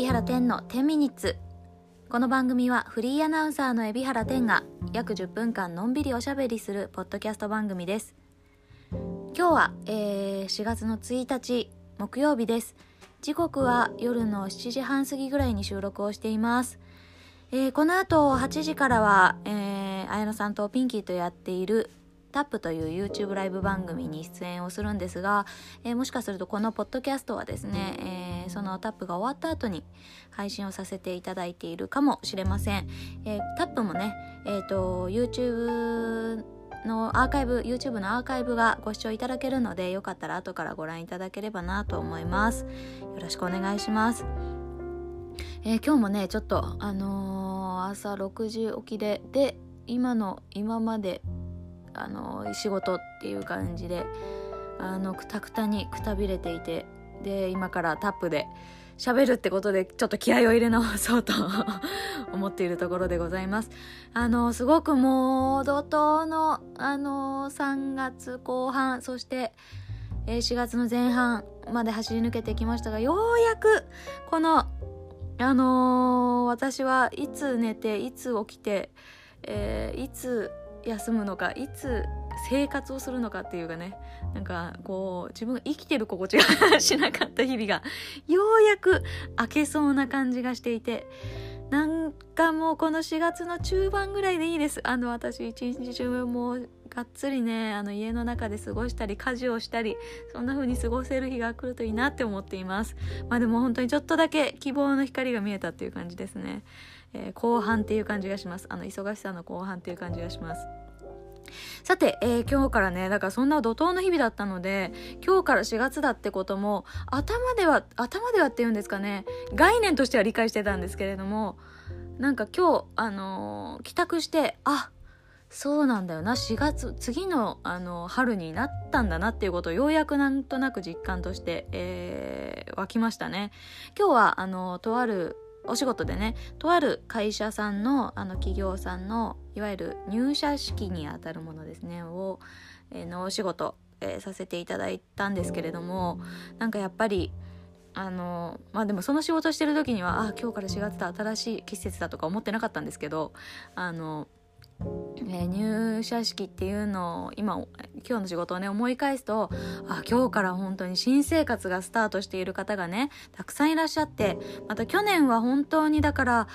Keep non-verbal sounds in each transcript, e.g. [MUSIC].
海老原天の10ミニッツこの番組はフリーアナウンサーの海老原天が約10分間のんびりおしゃべりするポッドキャスト番組です。今日は、えー、4月の1日木曜日です。時刻は夜の7時半過ぎぐらいに収録をしています。えー、この後8時からは、えー、綾野さんとピンキーとやっているタップという YouTube ライブ番組に出演をするんですが、えー、もしかするとこのポッドキャストはですね、えー、そのタップが終わった後に配信をさせていただいているかもしれません。えー、タップもね、えっ、と、YouTube のアーカイブ、YouTube のアーカイブがご視聴いただけるので、よかったら後からご覧いただければなと思います。よろしくお願いします。え今日もね、ちょっと、あの朝6時起きで、で、今の、今まであの仕事っていう感じであのくたくたにくたびれていてで今からタップで喋るってことでちょっと気合を入れ直そうと [LAUGHS] 思っているところでございます。あのすごくもう怒涛のあの3月後半そして4月の前半まで走り抜けてきましたがようやくこのあのー、私はいつ寝ていつ起きて、えー、いつ休むのかいつ生活をするのかっていうかねなんかこう自分が生きてる心地がしなかった日々がようやく明けそうな感じがしていてなんかもうこの4月の中盤ぐらいでいいです。あの私一日中もうがっつりねあの家の中で過ごしたり家事をしたりそんな風に過ごせる日が来るといいなって思っています。まあでも本当にちょっとだけ希望の光が見えたっていう感じですね。えー、後半っていう感じがしますあの忙しさの後半っていう感じがしますさて、えー、今日からね、だからそんな怒涛の日々だったので、今日から4月だってことも、頭では、頭ではっていうんですかね、概念としては理解してたんですけれども、なんか今日、あのー、帰宅して、あ、そうなんだよな、4月、次の、あの、春になったんだなっていうことをようやくなんとなく実感として、えー、湧きましたね。今日は、あのとあるお仕事でねとある会社さんのあの企業さんのいわゆる入社式にあたるものですねを、えー、のお仕事、えー、させていただいたんですけれどもなんかやっぱりあのまあでもその仕事してる時にはあ今日から4月だ新しい季節だとか思ってなかったんですけどあの入社式っていうのを今今日の仕事をね思い返すとあ今日から本当に新生活がスタートしている方がねたくさんいらっしゃってまた去年は本当にだから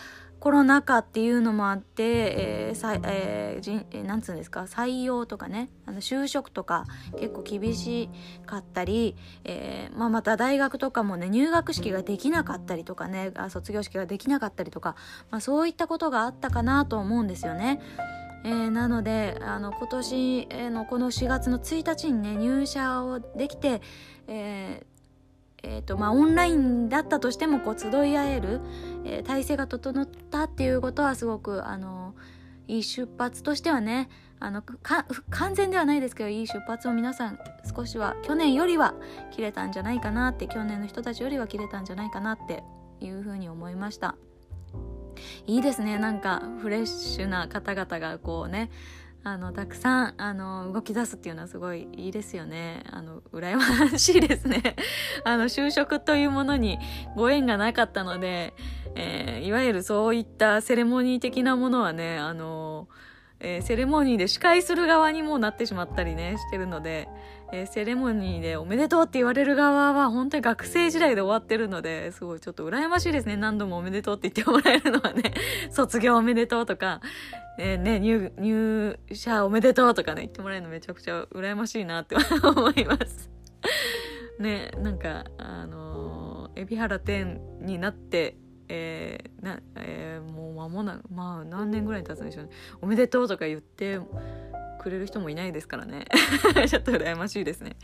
コロナ禍っていうのもあって、えーさえー、じんえー、なんつうんですか採用とかねあの就職とか結構厳しかったり、えーまあ、また大学とかもね入学式ができなかったりとかね卒業式ができなかったりとか、まあ、そういったことがあったかなと思うんですよね。えー、なのであの今年のこの4月の1日にね入社をできて、えーえーとまあ、オンラインだったとしてもこう集い合える、えー、体制が整ったっていうことはすごくあのいい出発としてはねあの完全ではないですけどいい出発を皆さん少しは去年よりは切れたんじゃないかなって去年の人たちよりは切れたんじゃないかなっていうふうに思いました。いいですねなんかフレッシュな方々がこうねあのたくさんあの動き出すっていうのはすごいいいですよね。あの羨ましいですね。[LAUGHS] あの就職というものにご縁がなかったので、えー、いわゆるそういったセレモニー的なものはねあの、えー、セレモニーで司会する側にもなってしまったりねしてるのでえー、セレモニーでおめでとうって言われる側は本当に学生時代で終わってるので、すごいちょっと羨ましいですね。何度もおめでとうって言ってもらえるのはね、[LAUGHS] 卒業おめでとうとか、えー、ね、入、入社おめでとうとかね、言ってもらえるのめちゃくちゃ羨ましいなって思います。[LAUGHS] ね、なんか、あのー、海老原天になって、えー、な、えー、もう間もなく、まあ何年ぐらい経つんでしょうね。おめでとうとか言って、くれる人もいないですからね [LAUGHS] ちょっと羨ましいですね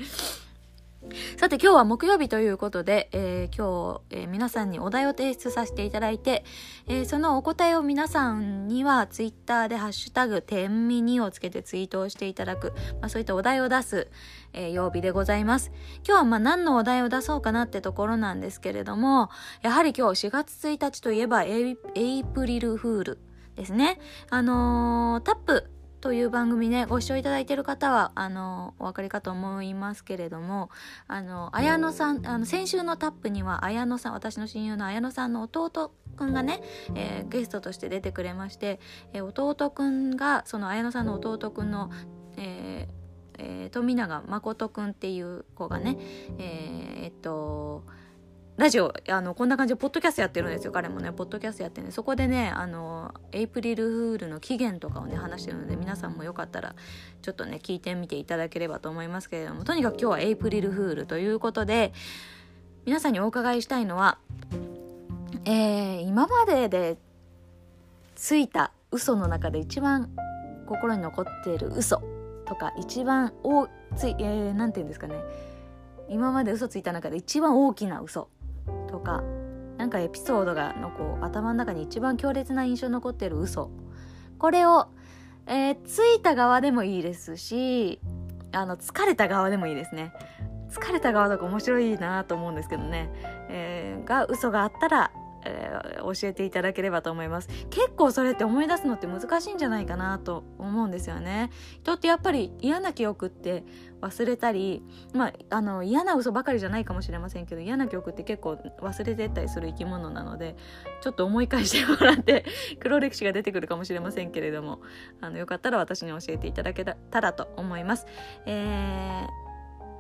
さて今日は木曜日ということで、えー、今日、えー、皆さんにお題を提出させていただいて、えー、そのお答えを皆さんにはツイッターでハッシュタグ天ミニをつけてツイートをしていただく、まあ、そういったお題を出す、え曜日でございます。今日はまあ何のお題を出そうかなってところなんですけれども、やはり今日4月1日といえばエイプリルフールですね。あのタップという番組ねご視聴いただいてる方はあのお分かりかと思いますけれどもあの綾野さんあの先週のタップには綾野さん私の親友の綾野さんの弟くんがね、えー、ゲストとして出てくれまして、えー、弟くんがその綾野さんの弟くんの、えーえー、富永誠くんっていう子がねえー、えっとラジオあのこんな感じでポッドキャストやってるんですよ彼もね。ポッドキャストやってねそこでねあのエイプリルフールの起源とかをね話してるので皆さんもよかったらちょっとね聞いてみていただければと思いますけれども。とにかく今日はエイプリルフールということで皆さんにお伺いしたいのは、えー、今まででついた嘘の中で一番心に残っている嘘とか一番大つい、えー、て言うんですかね。今まで嘘ついた中で一番大きな嘘。とかなんかエピソードがのこう頭の中に一番強烈な印象に残ってる嘘。これを、えー、ついた側でもいいですしあの疲れた側でもいいですね。疲れた側とか面白いなと思うんですけどね、えー、が嘘があったらえー、教えていただければと思います。結構それって思い出すのって難しいんじゃないかなと思うんですよね。人ってやっぱり嫌な記憶って忘れたりまああの嫌な嘘ばかりじゃないかもしれませんけど嫌な記憶って結構忘れてったりする生き物なのでちょっと思い返してもらって黒歴史が出てくるかもしれませんけれどもあのよかったら私に教えていただけたらと思います。え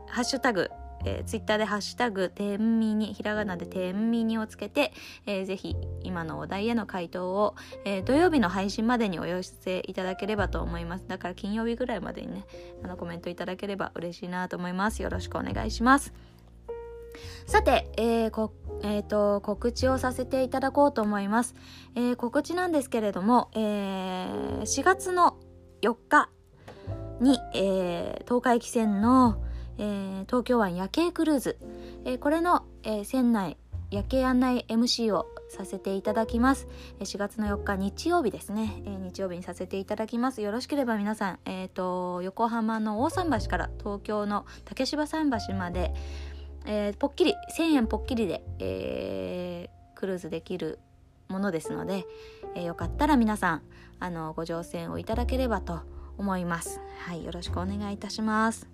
ー、ハッシュタグえー、ツイッターでハッシュタグ、てんみに、ひらがなでてんみにをつけて、えー、ぜひ今のお題への回答を、えー、土曜日の配信までにお寄せいただければと思います。だから金曜日ぐらいまでにね、あのコメントいただければ嬉しいなと思います。よろしくお願いします。さて、えーこえーと、告知をさせていただこうと思います。えー、告知なんですけれども、えー、4月の4日に、えー、東海汽船の、えー、東京湾夜景クルーズ、えー、これの、えー、船内夜景案内 MC をさせていただきます。4月の4日日曜日ですね。えー、日曜日にさせていただきます。よろしければ皆さん、えっ、ー、と、横浜の大桟橋から東京の竹芝桟橋まで、えー、ぽっきり、1000円ぽっきりで、えー、クルーズできるものですので、えー、よかったら皆さん、あの、ご乗船をいただければと思います。はい、よろしくお願いいたします。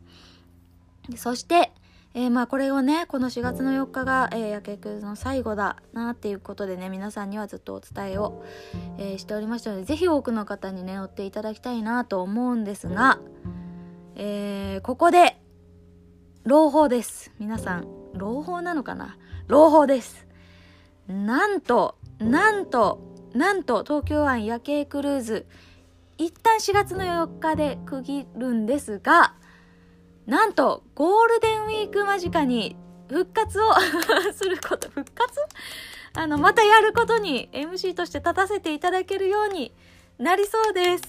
そして、えー、まあこれをねこの4月の4日が、えー、夜景クルーズの最後だなっていうことでね皆さんにはずっとお伝えを、えー、しておりましたので是非多くの方にね乗っていただきたいなと思うんですが、えー、ここで朗報です。皆さん朗報なのかな？朗報です。なんとなんとなんと東京湾夜景クルーズ一旦4月の4日で区切るんですがなんとゴールデンウィーク間近に復活を [LAUGHS] すること復活？あのまたやることに MC として立たせていただけるようになりそうです。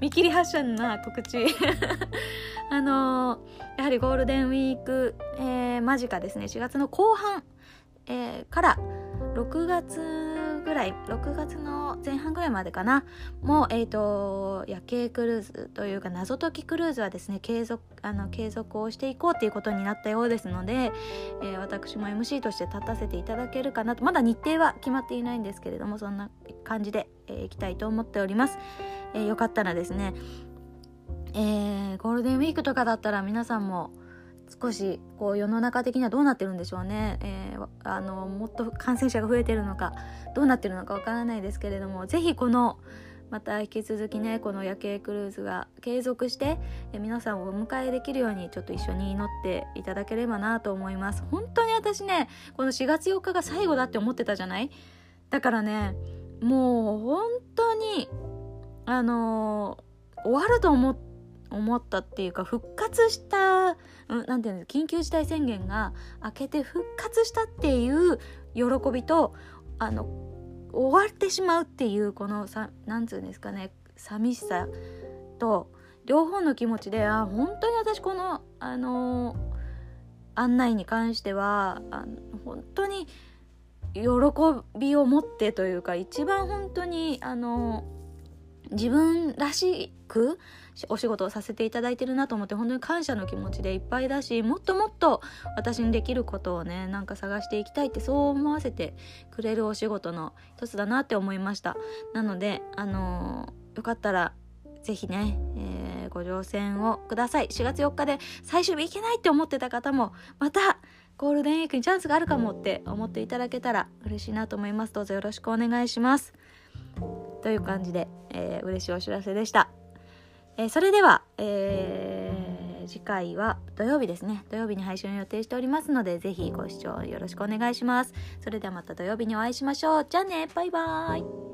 見切り発車な告知。[LAUGHS] あのー、やはりゴールデンウィーク、えー、間近ですね。4月の後半、えー、から6月ぐらい6月の前半ぐらいまでかな。もう、えーと、夜景クルーズというか謎解きクルーズはですね継続あの継続をしていこうっていうことになったようですので、えー、私も MC として立たせていただけるかなと。まだ日程は決まっていないんですけれどもそんな感じで、えー、いきたいと思っております、えー、よかったらですねえー、ゴールデンウィークとかだったら皆さんも少しこう世の中的にはどうなってるんでしょうね、えー、あのもっと感染者が増えてるのかどうなってるのかわからないですけれども是非このまた引き続きねこの夜景クルーズが継続して皆さんをお迎えできるようにちょっと一緒に祈っていただければなと思います。本当に私ねこの4月4日が最後だって思ってたじゃない？だからねもう本当にあのー、終わると思って思ったっていうか復活した何、うん、て言うんです緊急事態宣言が明けて復活したっていう喜びとあの終わってしまうっていうこのさなんつうんですかね寂しさと両方の気持ちであ本当に私このあの案内に関してはあの本当に喜びを持ってというか一番本当にあの自分らしくお仕事をさせていただいてるなと思って本当に感謝の気持ちでいっぱいだしもっともっと私にできることをねなんか探していきたいってそう思わせてくれるお仕事の一つだなって思いました。なのであのー、よかったらぜひね、えー、ご乗船をください。4月4日で最終日行けないって思ってた方もまたゴールデンウィークにチャンスがあるかもって思っていただけたら嬉しいなと思います。どうぞよろしくお願いします。という感じで、えー、嬉しいお知らせでした、えー、それでは、えー、次回は土曜日ですね。土曜日に配信を予定しておりますのでぜひご視聴よろしくお願いします。それではまた土曜日にお会いしましょう。じゃあね。バイバーイ。